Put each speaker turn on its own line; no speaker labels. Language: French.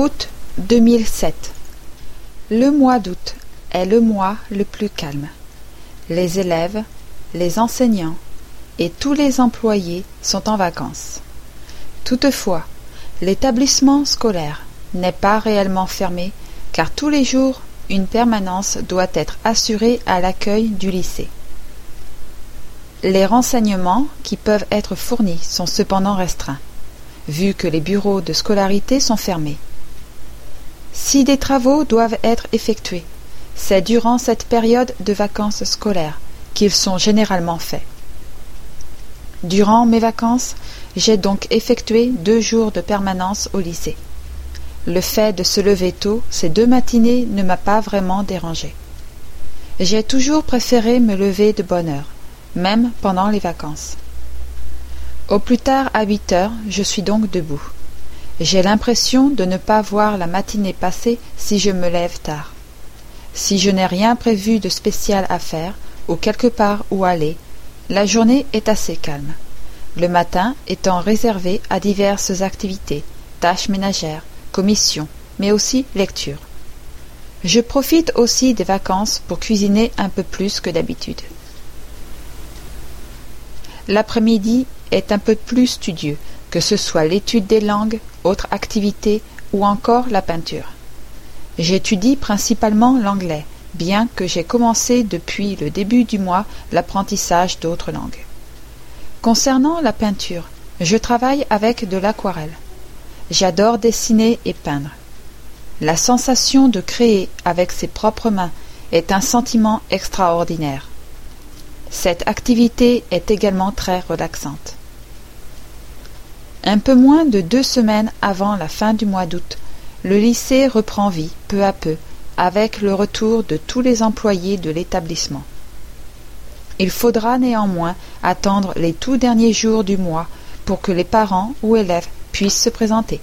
Août 2007 Le mois d'août est le mois le plus calme. Les élèves, les enseignants et tous les employés sont en vacances. Toutefois, l'établissement scolaire n'est pas réellement fermé car tous les jours une permanence doit être assurée à l'accueil du lycée. Les renseignements qui peuvent être fournis sont cependant restreints, vu que les bureaux de scolarité sont fermés. Si des travaux doivent être effectués, c'est durant cette période de vacances scolaires qu'ils sont généralement faits. Durant mes vacances, j'ai donc effectué deux jours de permanence au lycée. Le fait de se lever tôt ces deux matinées ne m'a pas vraiment dérangé. J'ai toujours préféré me lever de bonne heure, même pendant les vacances. Au plus tard à huit heures, je suis donc debout. J'ai l'impression de ne pas voir la matinée passer si je me lève tard. Si je n'ai rien prévu de spécial à faire, ou quelque part où aller, la journée est assez calme. Le matin étant réservé à diverses activités, tâches ménagères, commissions, mais aussi lecture. Je profite aussi des vacances pour cuisiner un peu plus que d'habitude. L'après-midi est un peu plus studieux, que ce soit l'étude des langues, autres activités ou encore la peinture. J'étudie principalement l'anglais, bien que j'ai commencé depuis le début du mois l'apprentissage d'autres langues. Concernant la peinture, je travaille avec de l'aquarelle. J'adore dessiner et peindre. La sensation de créer avec ses propres mains est un sentiment extraordinaire. Cette activité est également très relaxante. Un peu moins de deux semaines avant la fin du mois d'août, le lycée reprend vie peu à peu avec le retour de tous les employés de l'établissement. Il faudra néanmoins attendre les tout derniers jours du mois pour que les parents ou élèves puissent se présenter.